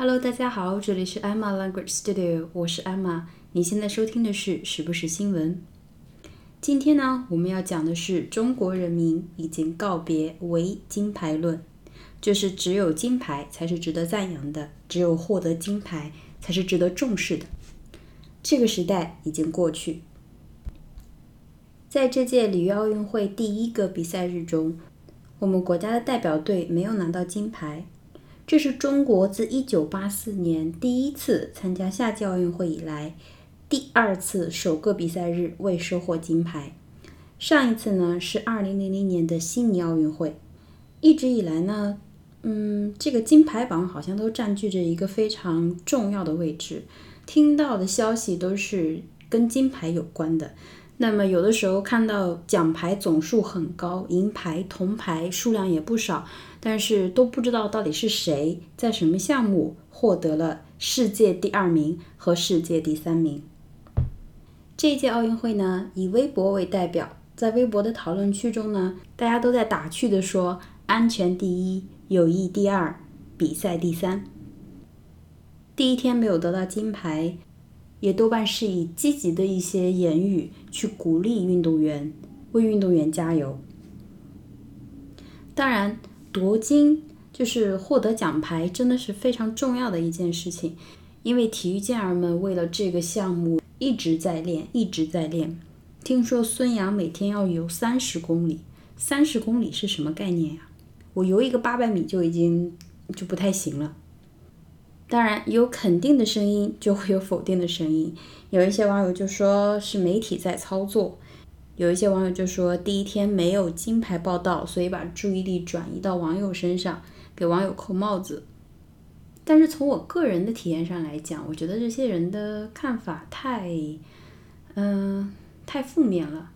Hello，大家好，这里是 Emma Language Studio，我是 Emma。你现在收听的是时不时新闻。今天呢，我们要讲的是中国人民已经告别唯金牌论，就是只有金牌才是值得赞扬的，只有获得金牌才是值得重视的。这个时代已经过去。在这届里约奥运会第一个比赛日中，我们国家的代表队没有拿到金牌。这是中国自1984年第一次参加夏季奥运会以来，第二次首个比赛日未收获金牌。上一次呢是2000年的悉尼奥运会。一直以来呢，嗯，这个金牌榜好像都占据着一个非常重要的位置，听到的消息都是跟金牌有关的。那么有的时候看到奖牌总数很高，银牌、铜牌数量也不少，但是都不知道到底是谁在什么项目获得了世界第二名和世界第三名。这一届奥运会呢，以微博为代表，在微博的讨论区中呢，大家都在打趣的说：“安全第一，友谊第二，比赛第三。”第一天没有得到金牌。也多半是以积极的一些言语去鼓励运动员，为运动员加油。当然，夺金就是获得奖牌，真的是非常重要的一件事情。因为体育健儿们为了这个项目一直在练，一直在练。听说孙杨每天要游三十公里，三十公里是什么概念呀？我游一个八百米就已经就不太行了。当然，有肯定的声音，就会有否定的声音。有一些网友就说是媒体在操作，有一些网友就说第一天没有金牌报道，所以把注意力转移到网友身上，给网友扣帽子。但是从我个人的体验上来讲，我觉得这些人的看法太，嗯，太负面了。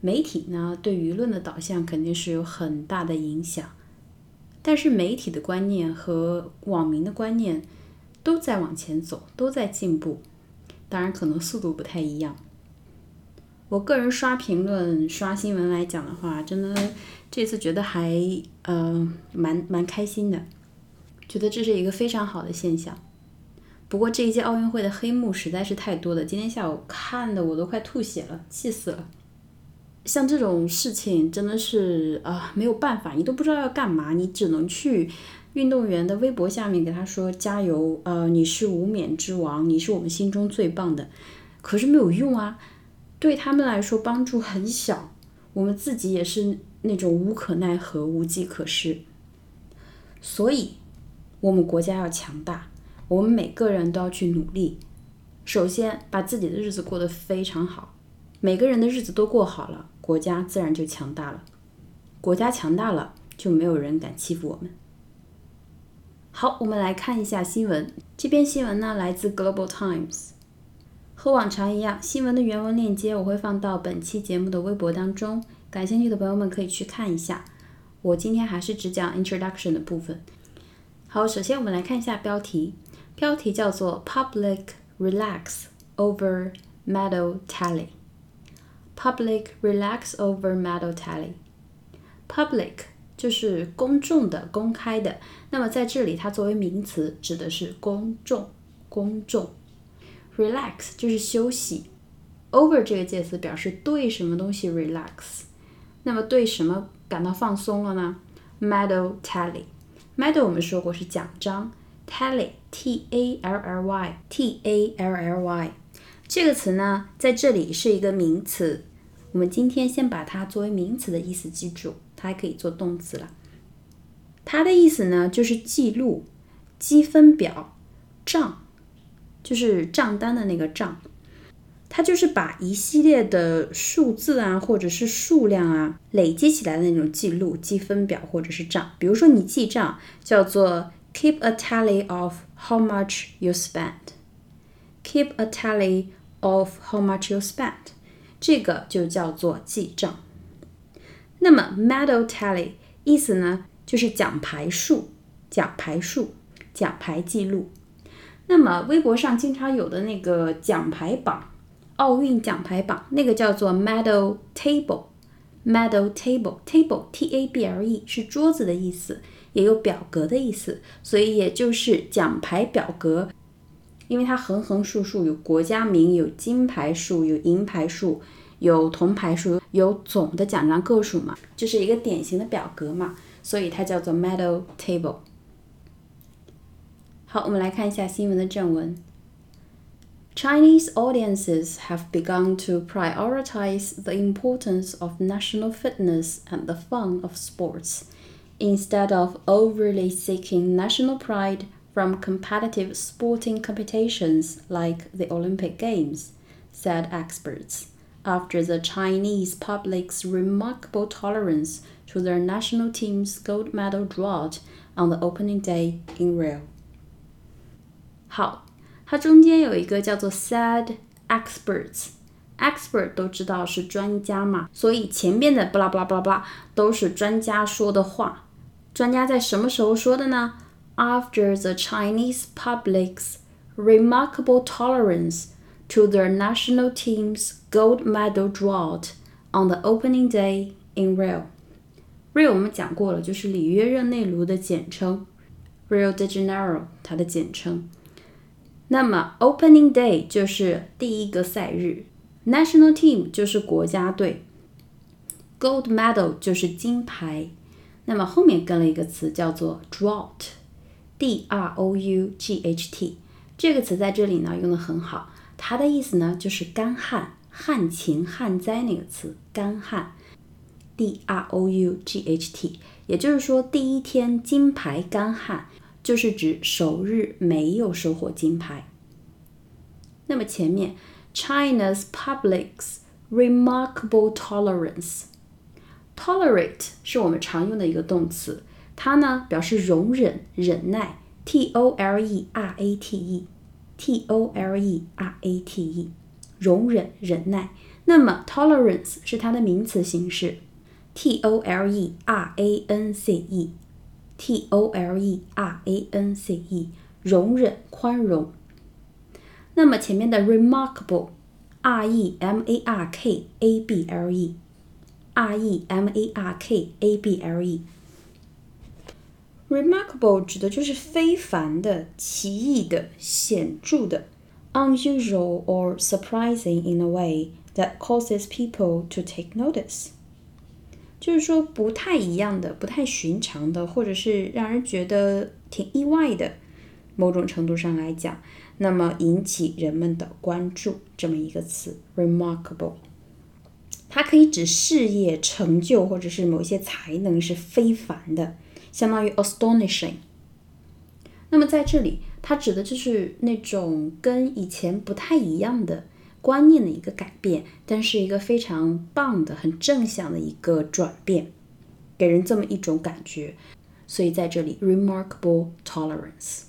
媒体呢，对舆论的导向肯定是有很大的影响，但是媒体的观念和网民的观念。都在往前走，都在进步，当然可能速度不太一样。我个人刷评论、刷新闻来讲的话，真的这次觉得还呃蛮蛮开心的，觉得这是一个非常好的现象。不过这一届奥运会的黑幕实在是太多了，今天下午看的我都快吐血了，气死了。像这种事情真的是啊没有办法，你都不知道要干嘛，你只能去。运动员的微博下面给他说加油，呃，你是无冕之王，你是我们心中最棒的，可是没有用啊，对他们来说帮助很小，我们自己也是那种无可奈何、无计可施，所以，我们国家要强大，我们每个人都要去努力，首先把自己的日子过得非常好，每个人的日子都过好了，国家自然就强大了，国家强大了，就没有人敢欺负我们。好，我们来看一下新闻。这篇新闻呢来自 Global Times。和往常一样，新闻的原文链接我会放到本期节目的微博当中，感兴趣的朋友们可以去看一下。我今天还是只讲 Introduction 的部分。好，首先我们来看一下标题，标题叫做 Public Relax Over Medal Tally。Public Relax Over Medal Tally。Public 就是公众的、公开的。那么在这里，它作为名词指的是公众。公众，relax 就是休息。over 这个介词表示对什么东西 relax。那么对什么感到放松了呢？Medal tally，medal 我们说过是奖章，tally，t a l l y，t a l l y 这个词呢，在这里是一个名词。我们今天先把它作为名词的意思记住。它还可以做动词了。它的意思呢，就是记录、积分表、账，就是账单的那个账。它就是把一系列的数字啊，或者是数量啊，累积起来的那种记录、积分表或者是账。比如说你记账，叫做 keep a tally of how much you spent。keep a tally of how much you spent，这个就叫做记账。那么 medal tally 意思呢，就是奖牌数、奖牌数、奖牌记录。那么微博上经常有的那个奖牌榜，奥运奖牌榜，那个叫做 medal table，medal table，table t a b l e 是桌子的意思也有表格的意思，所以也就是奖牌表格。因为它横横竖竖有国家名，有金牌数，有银牌数，有铜牌数，有总的奖章个数嘛，就是一个典型的表格嘛，所以它叫做 medal table。好，我们来看一下新闻的正文。Chinese audiences have begun to prioritize the importance of national fitness and the fun of sports, instead of overly seeking national pride from competitive sporting competitions like the Olympic Games, said experts, after the Chinese public's remarkable tolerance to their national team's gold medal drought on the opening day in Rio. 好，它中间有一个叫做 said experts。expert 都知道是专家嘛，所以前面的巴拉巴拉巴拉巴拉都是专家说的话。专家在什么时候说的呢？after the Chinese public's remarkable tolerance to the national team's gold medal drought on the opening day in Rio. Rio 我们讲过了，就是里约热内卢的简称，Rio de Janeiro 它的简称。那么 Opening Day 就是第一个赛日，National Team 就是国家队，Gold Medal 就是金牌。那么后面跟了一个词叫做 drought。D R O U G H T 这个词在这里呢用的很好，它的意思呢就是干旱、旱情、旱灾那个词，干旱。D R O U G H T，也就是说第一天金牌干旱，就是指首日没有收获金牌。那么前面 China's public's remarkable tolerance，tolerate 是我们常用的一个动词。它呢表示容忍、忍耐，t o l e r a t e T o l e r a t e，容忍、忍耐。那么 tolerance 是它的名词形式，t o l e r a n c e，t o l e r a n c e，容忍、宽容。那么前面的 remarkable，r e m a r k a b l e，r e m a r k a b l e。Remarkable 指的就是非凡的、奇异的、显著的，unusual or surprising in a way that causes people to take notice。就是说不太一样的、不太寻常的，或者是让人觉得挺意外的，某种程度上来讲，那么引起人们的关注，这么一个词，remarkable。它可以指事业成就或者是某些才能是非凡的。相当于 astonishing。那么在这里，它指的就是那种跟以前不太一样的观念的一个改变，但是一个非常棒的、很正向的一个转变，给人这么一种感觉。所以在这里，remarkable tolerance，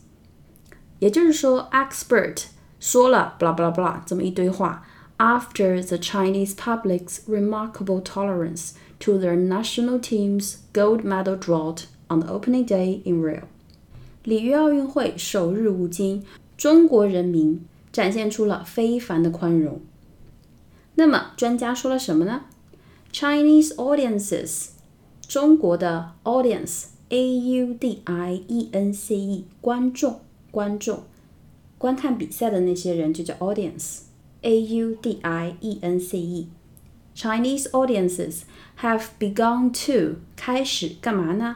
也就是说，expert 说了，blah blah blah 这么一堆话。After the Chinese public's remarkable tolerance to their national team's gold medal drought On the opening day in Rio，里约奥运会首日无金，中国人民展现出了非凡的宽容。那么专家说了什么呢？Chinese audiences，中国的 audience，a u d i e n c e，观众，观众，观看比赛的那些人就叫 audience，a u d i e n c e。Chinese audiences have begun to 开始干嘛呢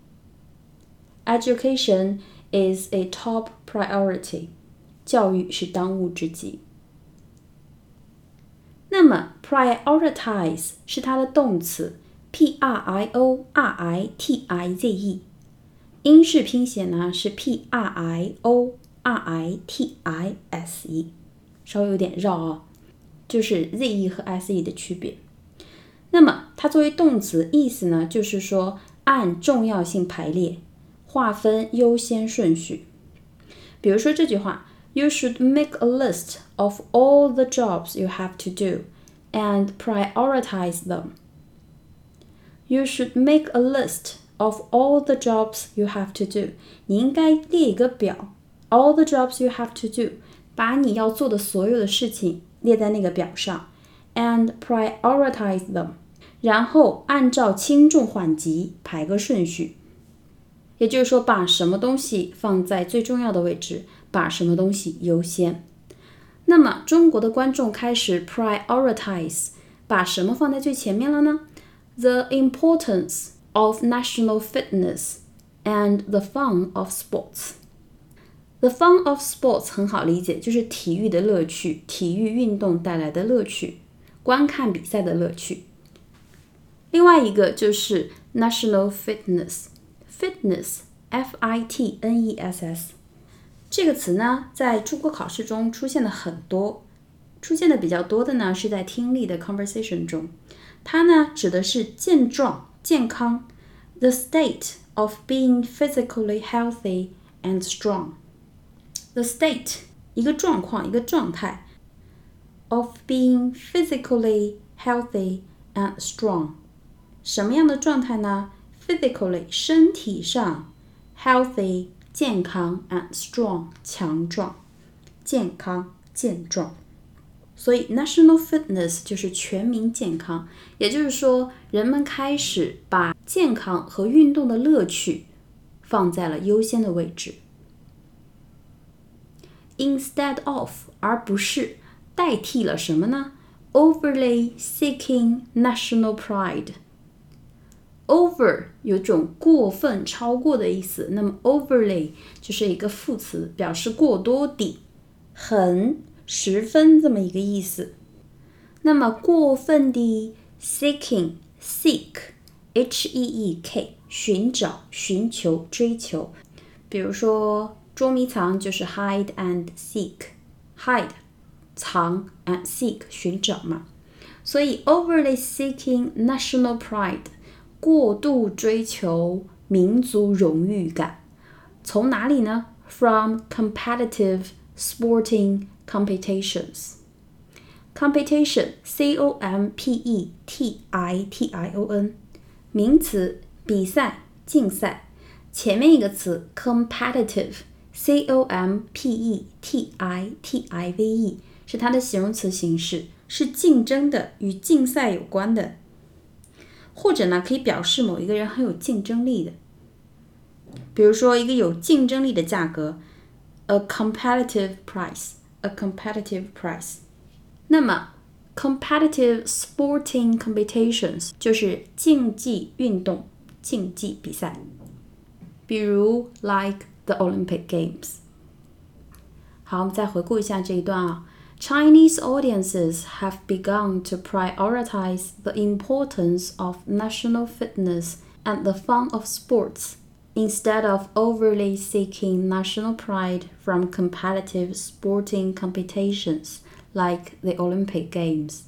Education is a top priority. 教育是当务之急。那么，prioritize 是它的动词，p r i o r i t i z e，英式拼写呢是 p r i o r i t i s e，稍微有点绕啊，就是 z e 和 s e 的区别。那么它作为动词，意思呢就是说按重要性排列。划分优先顺序。比如说这句话：You should make a list of all the jobs you have to do and prioritize them. You should make a list of all the jobs you have to do. 你应该列一个表，all the jobs you have to do，把你要做的所有的事情列在那个表上，and prioritize them，然后按照轻重缓急排个顺序。 也就是说，把什么东西放在最重要的位置，把什么东西优先。那么，中国的观众开始 prioritize，把什么放在最前面了呢？the importance of national fitness and the fun of sports. The fun of sports 很好理解，就是体育的乐趣，体育运动带来的乐趣，观看比赛的乐趣。另外一个就是 national fitness fitness，fitness，f i t n e s s，这个词呢，在中国考试中出现的很多，出现的比较多的呢，是在听力的 conversation 中。它呢指的是健壮、健康，the state of being physically healthy and strong。the state 一个状况、一个状态，of being physically healthy and strong。什么样的状态呢 ？physically 身体上，healthy 健康，and strong 强壮，健康健壮。所以，national fitness 就是全民健康，也就是说，人们开始把健康和运动的乐趣放在了优先的位置。Instead of，而不是代替了什么呢？Overly seeking national pride。 Over 有种过分、超过的意思，那么 overly 就是一个副词，表示过多的、很。十分这么一个意思。那么过分的 seeking seek h e e k 寻找、寻求、追求。比如说捉迷藏就是 hide and seek，hide 藏 and seek 寻找嘛。所以 overly seeking national pride 过度追求民族荣誉感，从哪里呢？From competitive sporting competitions。competition c o m p e t i t i o n 名词，比赛、竞赛。前面一个词 competitive c o m p e t i t i v e 是它的形容词形式，是竞争的，与竞赛有关的。或者呢，可以表示某一个人很有竞争力的。比如说，一个有竞争力的价格，a competitive price。a competitive price。那么，competitive sporting competitions 就是竞技运动、竞技比赛，比如 like the Olympic Games。好，我们再回顾一下这一段啊。Chinese audiences have begun to prioritize the importance of national fitness and the fun of sports instead of overly seeking national pride from competitive sporting competitions like the Olympic Games,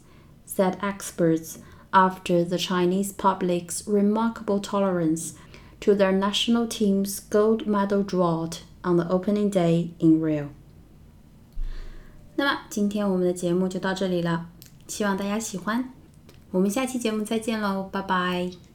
said experts after the Chinese public's remarkable tolerance to their national team's gold medal drought on the opening day in Rio. 那么今天我们的节目就到这里了，希望大家喜欢。我们下期节目再见喽，拜拜。